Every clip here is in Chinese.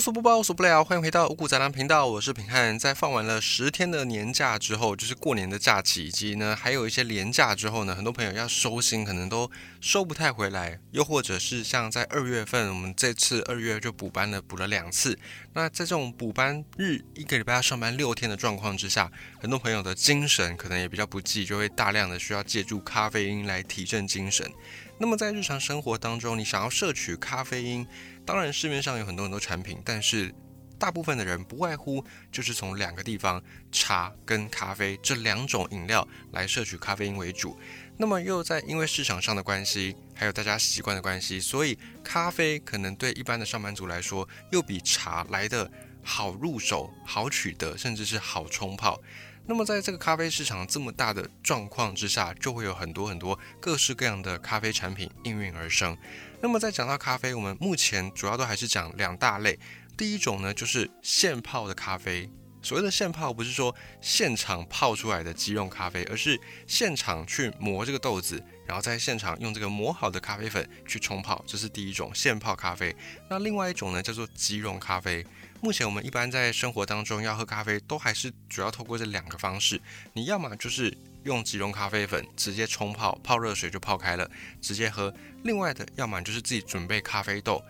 无所不包，无所不聊，欢迎回到五谷杂粮频道，我是平汉。在放完了十天的年假之后，就是过年的假期，以及呢还有一些年假之后呢，很多朋友要收心，可能都收不太回来。又或者是像在二月份，我们这次二月就补班了，补了两次。那在这种补班日，一个礼拜要上班六天的状况之下，很多朋友的精神可能也比较不济，就会大量的需要借助咖啡因来提振精神。那么在日常生活当中，你想要摄取咖啡因，当然市面上有很多很多产品，但是大部分的人不外乎就是从两个地方，茶跟咖啡这两种饮料来摄取咖啡因为主。那么又在因为市场上的关系，还有大家习惯的关系，所以咖啡可能对一般的上班族来说，又比茶来的好入手、好取得，甚至是好冲泡。那么，在这个咖啡市场这么大的状况之下，就会有很多很多各式各样的咖啡产品应运而生。那么，在讲到咖啡，我们目前主要都还是讲两大类。第一种呢，就是现泡的咖啡。所谓的现泡，不是说现场泡出来的即溶咖啡，而是现场去磨这个豆子，然后在现场用这个磨好的咖啡粉去冲泡，这是第一种现泡咖啡。那另外一种呢，叫做即溶咖啡。目前我们一般在生活当中要喝咖啡，都还是主要透过这两个方式。你要么就是用即溶咖啡粉直接冲泡，泡热水就泡开了，直接喝；另外的，要么就是自己准备咖啡豆。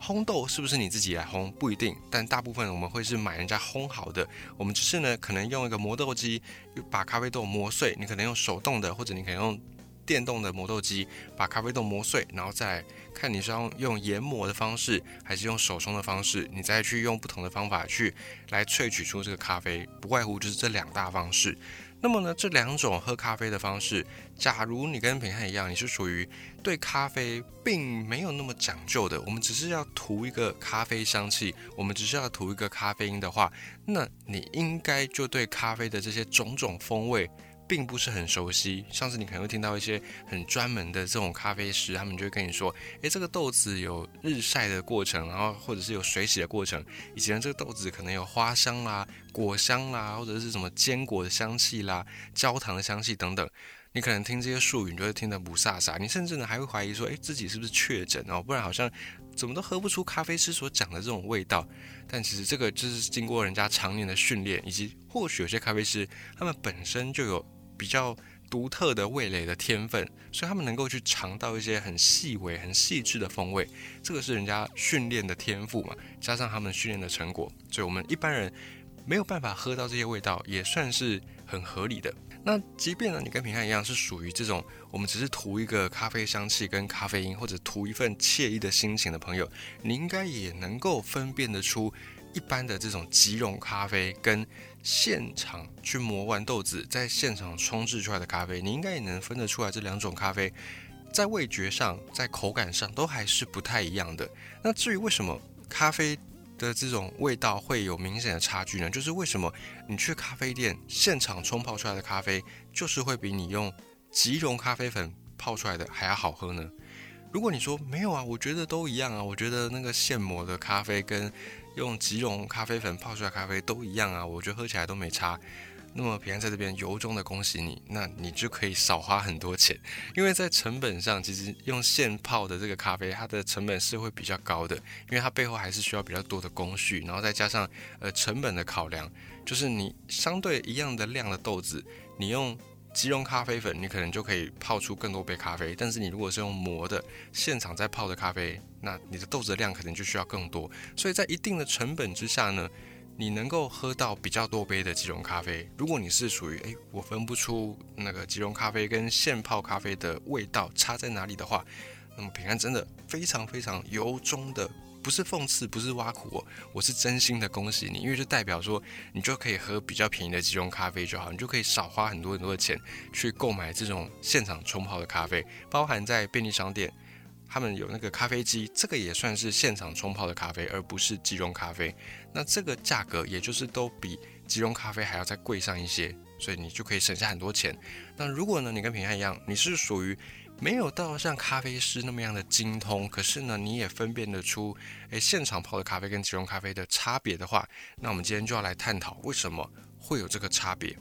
烘豆是不是你自己来烘不一定，但大部分我们会是买人家烘好的。我们只是呢，可能用一个磨豆机把咖啡豆磨碎。你可能用手动的，或者你可能用。电动的磨豆机把咖啡豆磨碎，然后再看你是要用研磨的方式，还是用手冲的方式，你再去用不同的方法去来萃取出这个咖啡，不外乎就是这两大方式。那么呢，这两种喝咖啡的方式，假如你跟平汉一样，你是属于对咖啡并没有那么讲究的，我们只是要图一个咖啡香气，我们只是要图一个咖啡因的话，那你应该就对咖啡的这些种种风味。并不是很熟悉。上次你可能会听到一些很专门的这种咖啡师，他们就会跟你说：“诶，这个豆子有日晒的过程，然后或者是有水洗的过程，以及呢这个豆子可能有花香啦、果香啦，或者是什么坚果的香气啦、焦糖的香气等等。”你可能听这些术语，你就会听得不飒飒。你甚至呢还会怀疑说：“诶，自己是不是确诊哦？不然好像怎么都喝不出咖啡师所讲的这种味道。”但其实这个就是经过人家常年的训练，以及或许有些咖啡师他们本身就有。比较独特的味蕾的天分，所以他们能够去尝到一些很细微、很细致的风味，这个是人家训练的天赋嘛，加上他们训练的成果，所以我们一般人没有办法喝到这些味道，也算是很合理的。那即便呢，你跟平汉一样是属于这种，我们只是图一个咖啡香气跟咖啡因，或者图一份惬意的心情的朋友，你应该也能够分辨得出一般的这种即溶咖啡跟。现场去磨完豆子，在现场冲制出来的咖啡，你应该也能分得出来，这两种咖啡在味觉上、在口感上都还是不太一样的。那至于为什么咖啡的这种味道会有明显的差距呢？就是为什么你去咖啡店现场冲泡出来的咖啡，就是会比你用即溶咖啡粉泡出来的还要好喝呢？如果你说没有啊，我觉得都一样啊，我觉得那个现磨的咖啡跟用即溶咖啡粉泡出来咖啡都一样啊，我觉得喝起来都没差。那么平安在这边由衷的恭喜你，那你就可以少花很多钱，因为在成本上，其实用现泡的这个咖啡，它的成本是会比较高的，因为它背后还是需要比较多的工序，然后再加上呃成本的考量，就是你相对一样的量的豆子，你用。即溶咖啡粉，你可能就可以泡出更多杯咖啡。但是你如果是用磨的现场在泡的咖啡，那你的豆子的量可能就需要更多。所以在一定的成本之下呢，你能够喝到比较多杯的即溶咖啡。如果你是属于诶，我分不出那个即溶咖啡跟现泡咖啡的味道差在哪里的话，那么平安真的非常非常由衷的。不是讽刺，不是挖苦我，我是真心的恭喜你，因为就代表说你就可以喝比较便宜的即溶咖啡就好，你就可以少花很多很多的钱去购买这种现场冲泡的咖啡，包含在便利商店，他们有那个咖啡机，这个也算是现场冲泡的咖啡，而不是即溶咖啡。那这个价格也就是都比即溶咖啡还要再贵上一些，所以你就可以省下很多钱。那如果呢，你跟平安一样，你是属于。没有到像咖啡师那么样的精通，可是呢，你也分辨得出，诶，现场泡的咖啡跟即溶咖啡的差别的话，那我们今天就要来探讨为什么会有这个差别。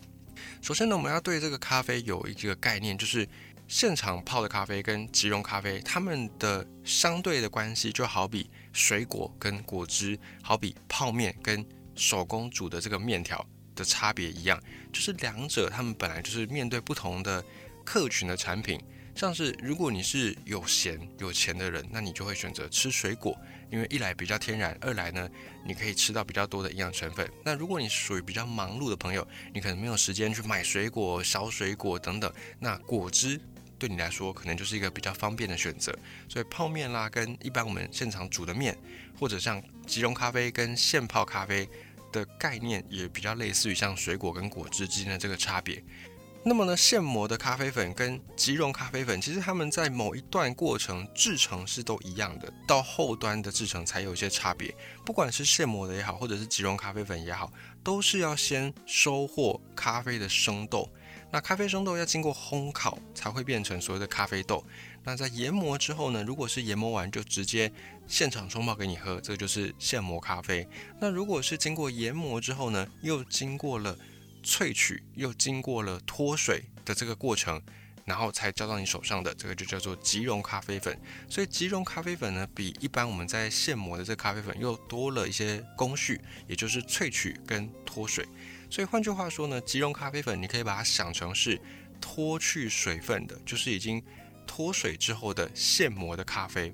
首先呢，我们要对这个咖啡有一个概念，就是现场泡的咖啡跟即溶咖啡，它们的相对的关系就好比水果跟果汁，好比泡面跟手工煮的这个面条的差别一样，就是两者他们本来就是面对不同的客群的产品。像是如果你是有闲有钱的人，那你就会选择吃水果，因为一来比较天然，二来呢你可以吃到比较多的营养成分。那如果你属于比较忙碌的朋友，你可能没有时间去买水果、削水果等等，那果汁对你来说可能就是一个比较方便的选择。所以泡面啦，跟一般我们现场煮的面，或者像即溶咖啡跟现泡咖啡的概念，也比较类似于像水果跟果汁之间的这个差别。那么呢，现磨的咖啡粉跟即溶咖啡粉，其实它们在某一段过程制成是都一样的，到后端的制成才有一些差别。不管是现磨的也好，或者是即溶咖啡粉也好，都是要先收获咖啡的生豆。那咖啡生豆要经过烘烤才会变成所谓的咖啡豆。那在研磨之后呢，如果是研磨完就直接现场冲泡给你喝，这个就是现磨咖啡。那如果是经过研磨之后呢，又经过了萃取又经过了脱水的这个过程，然后才交到你手上的，这个就叫做即溶咖啡粉。所以即溶咖啡粉呢，比一般我们在现磨的这咖啡粉又多了一些工序，也就是萃取跟脱水。所以换句话说呢，即溶咖啡粉你可以把它想成是脱去水分的，就是已经脱水之后的现磨的咖啡。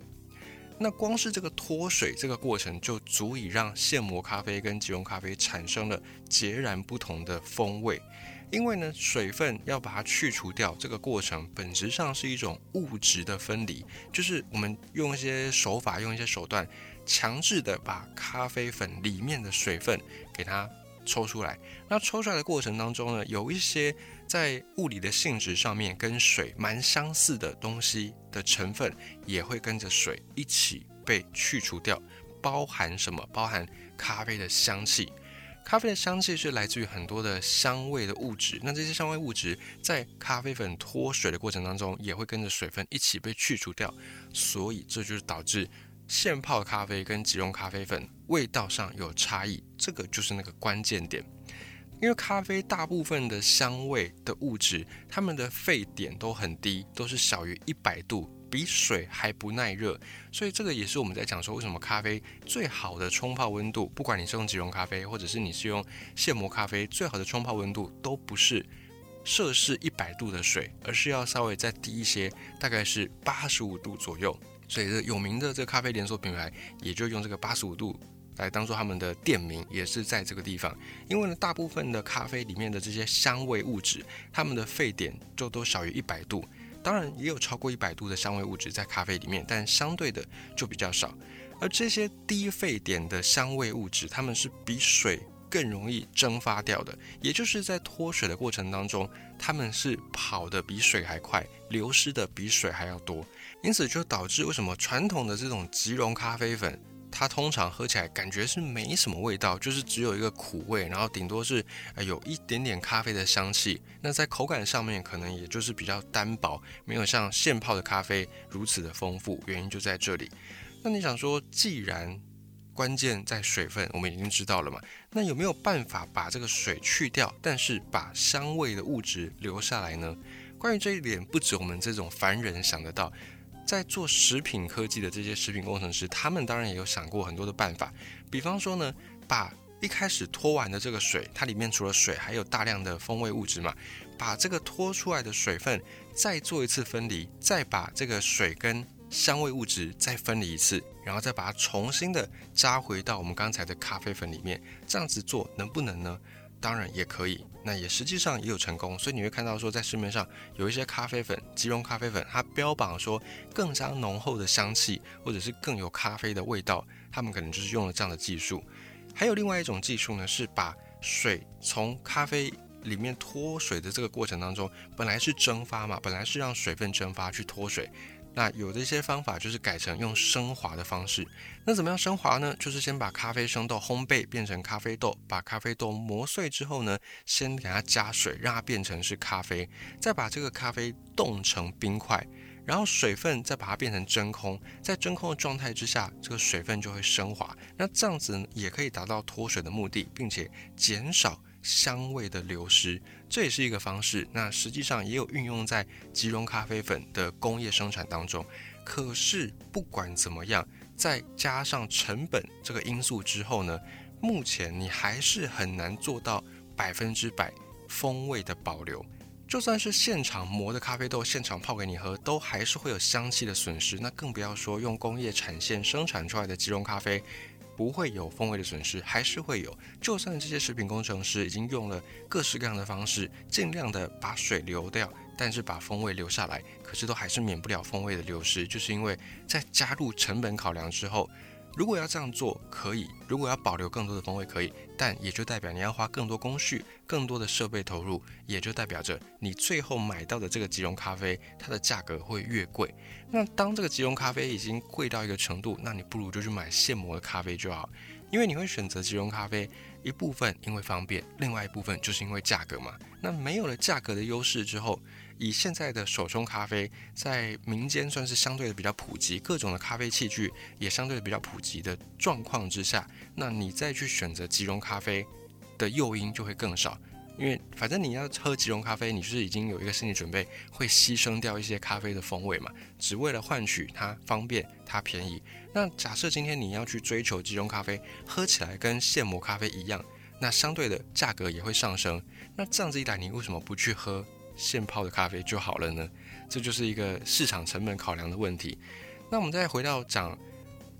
那光是这个脱水这个过程，就足以让现磨咖啡跟即溶咖啡产生了截然不同的风味。因为呢，水分要把它去除掉，这个过程本质上是一种物质的分离，就是我们用一些手法，用一些手段，强制的把咖啡粉里面的水分给它抽出来。那抽出来的过程当中呢，有一些。在物理的性质上面，跟水蛮相似的东西的成分，也会跟着水一起被去除掉。包含什么？包含咖啡的香气。咖啡的香气是来自于很多的香味的物质。那这些香味物质在咖啡粉脱水的过程当中，也会跟着水分一起被去除掉。所以这就是导致现泡咖啡跟即溶咖啡粉味道上有差异。这个就是那个关键点。因为咖啡大部分的香味的物质，它们的沸点都很低，都是小于一百度，比水还不耐热。所以这个也是我们在讲说，为什么咖啡最好的冲泡温度，不管你是用即溶咖啡，或者是你是用现磨咖啡，最好的冲泡温度都不是摄氏一百度的水，而是要稍微再低一些，大概是八十五度左右。所以这有名的这个咖啡连锁品牌，也就用这个八十五度。来当做他们的店名，也是在这个地方。因为呢，大部分的咖啡里面的这些香味物质，它们的沸点就都小于一百度。当然，也有超过一百度的香味物质在咖啡里面，但相对的就比较少。而这些低沸点的香味物质，它们是比水更容易蒸发掉的，也就是在脱水的过程当中，它们是跑得比水还快，流失的比水还要多。因此就导致为什么传统的这种即溶咖啡粉。它通常喝起来感觉是没什么味道，就是只有一个苦味，然后顶多是呃有一点点咖啡的香气。那在口感上面可能也就是比较单薄，没有像现泡的咖啡如此的丰富。原因就在这里。那你想说，既然关键在水分，我们已经知道了嘛？那有没有办法把这个水去掉，但是把香味的物质留下来呢？关于这一点，不止我们这种凡人想得到。在做食品科技的这些食品工程师，他们当然也有想过很多的办法。比方说呢，把一开始脱完的这个水，它里面除了水，还有大量的风味物质嘛，把这个脱出来的水分再做一次分离，再把这个水跟香味物质再分离一次，然后再把它重新的加回到我们刚才的咖啡粉里面，这样子做能不能呢？当然也可以，那也实际上也有成功，所以你会看到说，在市面上有一些咖啡粉，即溶咖啡粉，它标榜说更加浓厚的香气，或者是更有咖啡的味道，他们可能就是用了这样的技术。还有另外一种技术呢，是把水从咖啡里面脱水的这个过程当中，本来是蒸发嘛，本来是让水分蒸发去脱水。那有的一些方法就是改成用升华的方式。那怎么样升华呢？就是先把咖啡生豆烘焙变成咖啡豆，把咖啡豆磨碎之后呢，先给它加水，让它变成是咖啡，再把这个咖啡冻成冰块，然后水分再把它变成真空，在真空的状态之下，这个水分就会升华。那这样子也可以达到脱水的目的，并且减少。香味的流失，这也是一个方式。那实际上也有运用在即溶咖啡粉的工业生产当中。可是不管怎么样，再加上成本这个因素之后呢，目前你还是很难做到百分之百风味的保留。就算是现场磨的咖啡豆，现场泡给你喝，都还是会有香气的损失。那更不要说用工业产线生产出来的即溶咖啡，不会有风味的损失，还是会有。就算这些食品工程师已经用了各式各样的方式，尽量的把水流掉，但是把风味留下来，可是都还是免不了风味的流失，就是因为在加入成本考量之后。如果要这样做可以，如果要保留更多的风味可以，但也就代表你要花更多工序、更多的设备投入，也就代表着你最后买到的这个即溶咖啡，它的价格会越贵。那当这个即溶咖啡已经贵到一个程度，那你不如就去买现磨的咖啡就好，因为你会选择即溶咖啡，一部分因为方便，另外一部分就是因为价格嘛。那没有了价格的优势之后，以现在的手冲咖啡在民间算是相对的比较普及，各种的咖啡器具也相对的比较普及的状况之下，那你再去选择即溶咖啡的诱因就会更少，因为反正你要喝即溶咖啡，你就是已经有一个心理准备，会牺牲掉一些咖啡的风味嘛，只为了换取它方便、它便宜。那假设今天你要去追求即溶咖啡，喝起来跟现磨咖啡一样，那相对的价格也会上升。那这样子一来，你为什么不去喝？现泡的咖啡就好了呢，这就是一个市场成本考量的问题。那我们再回到讲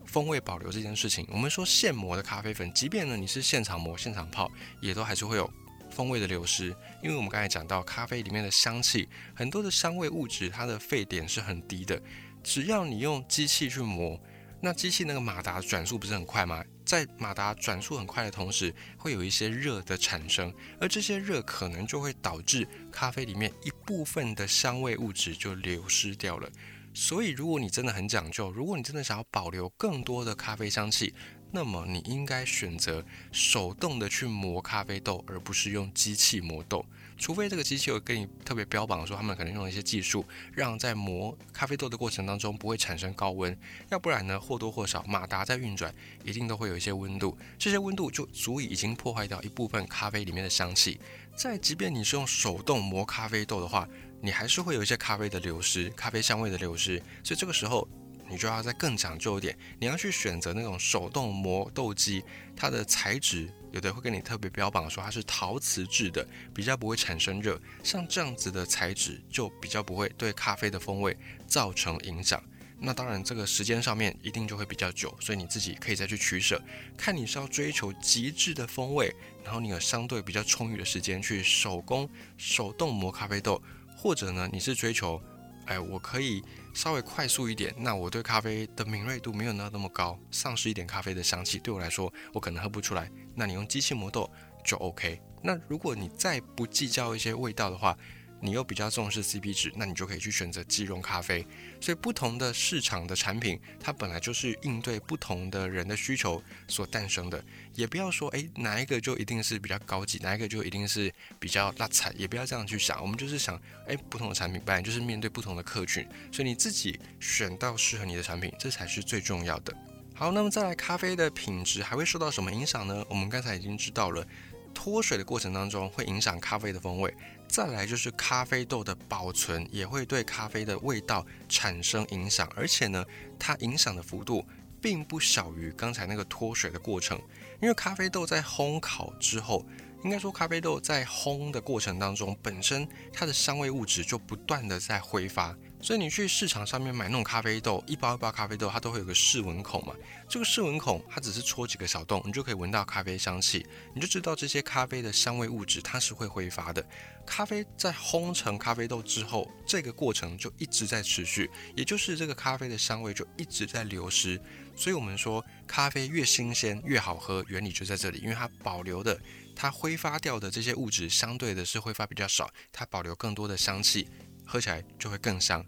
风味保留这件事情，我们说现磨的咖啡粉，即便呢你是现场磨、现场泡，也都还是会有风味的流失。因为我们刚才讲到，咖啡里面的香气，很多的香味物质，它的沸点是很低的，只要你用机器去磨。那机器那个马达转速不是很快吗？在马达转速很快的同时，会有一些热的产生，而这些热可能就会导致咖啡里面一部分的香味物质就流失掉了。所以，如果你真的很讲究，如果你真的想要保留更多的咖啡香气，那么你应该选择手动的去磨咖啡豆，而不是用机器磨豆。除非这个机器有跟你特别标榜说，他们可能用了一些技术，让在磨咖啡豆的过程当中不会产生高温，要不然呢或多或少马达在运转，一定都会有一些温度，这些温度就足以已经破坏掉一部分咖啡里面的香气。再即便你是用手动磨咖啡豆的话，你还是会有一些咖啡的流失，咖啡香味的流失。所以这个时候。你就要再更讲究一点，你要去选择那种手动磨豆机，它的材质有的会跟你特别标榜说它是陶瓷制的，比较不会产生热，像这样子的材质就比较不会对咖啡的风味造成影响。那当然这个时间上面一定就会比较久，所以你自己可以再去取舍，看你是要追求极致的风味，然后你有相对比较充裕的时间去手工手动磨咖啡豆，或者呢你是追求。哎，我可以稍微快速一点，那我对咖啡的敏锐度没有那那么高，丧失一点咖啡的香气，对我来说我可能喝不出来。那你用机器磨豆就 OK。那如果你再不计较一些味道的话，你又比较重视 CP 值，那你就可以去选择即溶咖啡。所以不同的市场的产品，它本来就是应对不同的人的需求所诞生的。也不要说，诶哪一个就一定是比较高级，哪一个就一定是比较拉彩，也不要这样去想。我们就是想，诶不同的产品本来就是面对不同的客群，所以你自己选到适合你的产品，这才是最重要的。好，那么再来，咖啡的品质还会受到什么影响呢？我们刚才已经知道了。脱水的过程当中会影响咖啡的风味，再来就是咖啡豆的保存也会对咖啡的味道产生影响，而且呢，它影响的幅度并不小于刚才那个脱水的过程，因为咖啡豆在烘烤之后，应该说咖啡豆在烘的过程当中，本身它的香味物质就不断的在挥发。所以你去市场上面买那种咖啡豆，一包一包咖啡豆，它都会有个试闻孔嘛。这个试闻孔它只是戳几个小洞，你就可以闻到咖啡香气，你就知道这些咖啡的香味物质它是会挥发的。咖啡在烘成咖啡豆之后，这个过程就一直在持续，也就是这个咖啡的香味就一直在流失。所以我们说咖啡越新鲜越好喝，原理就在这里，因为它保留的它挥发掉的这些物质相对的是挥发比较少，它保留更多的香气。喝起来就会更香。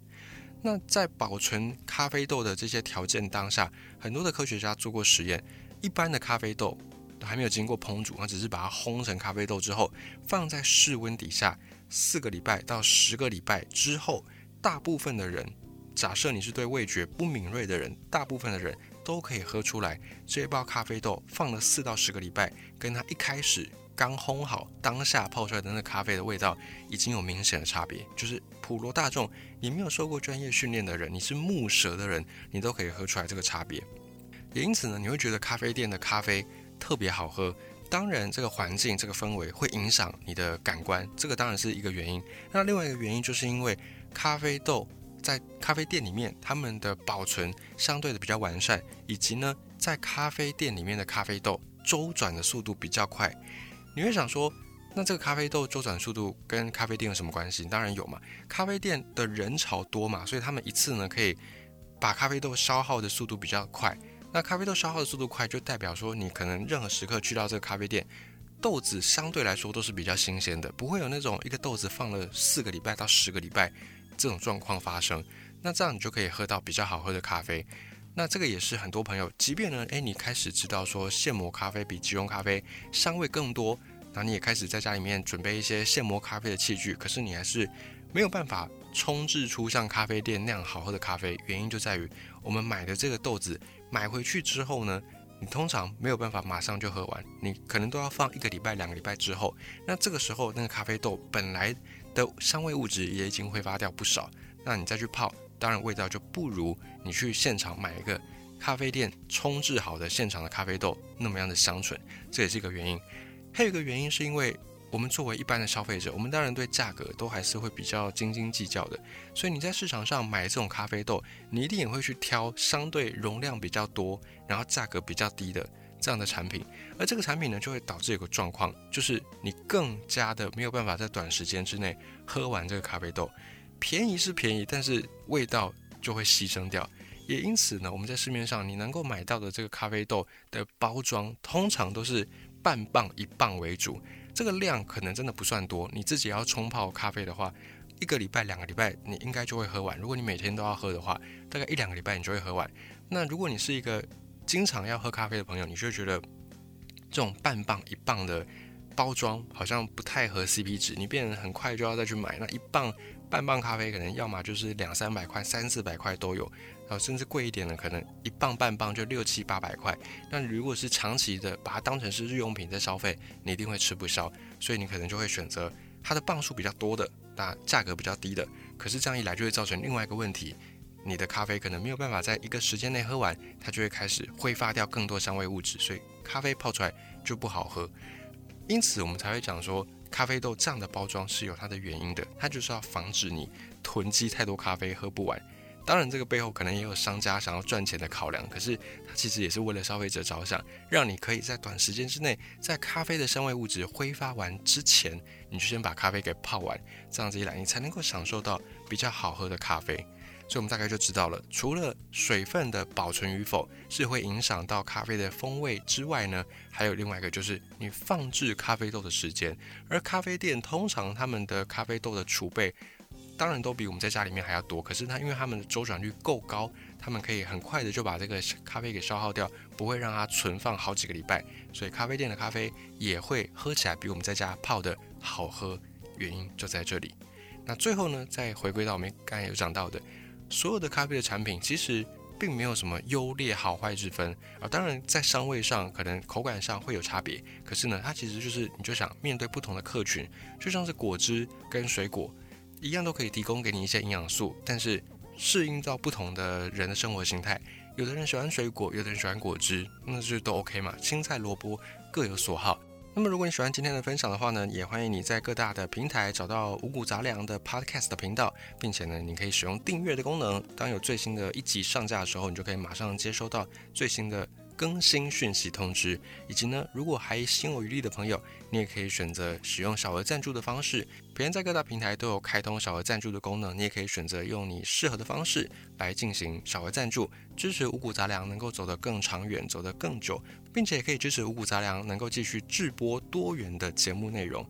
那在保存咖啡豆的这些条件当下，很多的科学家做过实验。一般的咖啡豆还没有经过烹煮，它只是把它烘成咖啡豆之后，放在室温底下四个礼拜到十个礼拜之后，大部分的人，假设你是对味觉不敏锐的人，大部分的人都可以喝出来，这一包咖啡豆放了四到十个礼拜，跟它一开始。刚烘好，当下泡出来的那咖啡的味道已经有明显的差别。就是普罗大众，你没有受过专业训练的人，你是木舌的人，你都可以喝出来这个差别。也因此呢，你会觉得咖啡店的咖啡特别好喝。当然，这个环境、这个氛围会影响你的感官，这个当然是一个原因。那另外一个原因就是因为咖啡豆在咖啡店里面，他们的保存相对的比较完善，以及呢，在咖啡店里面的咖啡豆周转的速度比较快。你会想说，那这个咖啡豆周转速度跟咖啡店有什么关系？当然有嘛，咖啡店的人潮多嘛，所以他们一次呢可以把咖啡豆消耗的速度比较快。那咖啡豆消耗的速度快，就代表说你可能任何时刻去到这个咖啡店，豆子相对来说都是比较新鲜的，不会有那种一个豆子放了四个礼拜到十个礼拜这种状况发生。那这样你就可以喝到比较好喝的咖啡。那这个也是很多朋友，即便呢，诶，你开始知道说现磨咖啡比即溶咖啡香味更多，那你也开始在家里面准备一些现磨咖啡的器具，可是你还是没有办法冲制出像咖啡店那样好喝的咖啡。原因就在于我们买的这个豆子。买回去之后呢，你通常没有办法马上就喝完，你可能都要放一个礼拜、两个礼拜之后。那这个时候，那个咖啡豆本来的香味物质也已经挥发掉不少，那你再去泡，当然味道就不如你去现场买一个咖啡店冲制好的现场的咖啡豆那么样的香醇。这也是一个原因。还有一个原因是因为。我们作为一般的消费者，我们当然对价格都还是会比较斤斤计较的。所以你在市场上买这种咖啡豆，你一定也会去挑相对容量比较多，然后价格比较低的这样的产品。而这个产品呢，就会导致一个状况，就是你更加的没有办法在短时间之内喝完这个咖啡豆。便宜是便宜，但是味道就会牺牲掉。也因此呢，我们在市面上你能够买到的这个咖啡豆的包装，通常都是半磅一磅为主。这个量可能真的不算多，你自己要冲泡咖啡的话，一个礼拜、两个礼拜你应该就会喝完。如果你每天都要喝的话，大概一两个礼拜你就会喝完。那如果你是一个经常要喝咖啡的朋友，你就觉得这种半磅一磅的包装好像不太合 CP 值，你变很快就要再去买那一磅半磅咖啡，可能要么就是两三百块、三四百块都有。然后，甚至贵一点的，可能一磅半磅就六七八百块。那如果是长期的，把它当成是日用品在消费，你一定会吃不消。所以你可能就会选择它的磅数比较多的，那价格比较低的。可是这样一来，就会造成另外一个问题，你的咖啡可能没有办法在一个时间内喝完，它就会开始挥发掉更多香味物质，所以咖啡泡出来就不好喝。因此，我们才会讲说，咖啡豆这样的包装是有它的原因的，它就是要防止你囤积太多咖啡喝不完。当然，这个背后可能也有商家想要赚钱的考量，可是它其实也是为了消费者着想，让你可以在短时间之内，在咖啡的香味物质挥发完之前，你就先把咖啡给泡完，这样子一来，你才能够享受到比较好喝的咖啡。所以，我们大概就知道了，除了水分的保存与否是会影响到咖啡的风味之外呢，还有另外一个就是你放置咖啡豆的时间，而咖啡店通常他们的咖啡豆的储备。当然都比我们在家里面还要多，可是它因为它们的周转率够高，他们可以很快的就把这个咖啡给消耗掉，不会让它存放好几个礼拜，所以咖啡店的咖啡也会喝起来比我们在家泡的好喝，原因就在这里。那最后呢，再回归到我们刚才有讲到的，所有的咖啡的产品其实并没有什么优劣好坏之分啊，当然在香味上可能口感上会有差别，可是呢，它其实就是你就想面对不同的客群，就像是果汁跟水果。一样都可以提供给你一些营养素，但是适应到不同的人的生活形态。有的人喜欢水果，有的人喜欢果汁，那就都 OK 嘛。青菜萝卜各有所好。那么如果你喜欢今天的分享的话呢，也欢迎你在各大的平台找到五谷杂粮的 Podcast 频道，并且呢，你可以使用订阅的功能。当有最新的一集上架的时候，你就可以马上接收到最新的。更新讯息通知，以及呢，如果还心有余力的朋友，你也可以选择使用小额赞助的方式。别人在各大平台都有开通小额赞助的功能，你也可以选择用你适合的方式来进行小额赞助，支持五谷杂粮能够走得更长远，走得更久，并且也可以支持五谷杂粮能够继续制播多元的节目内容。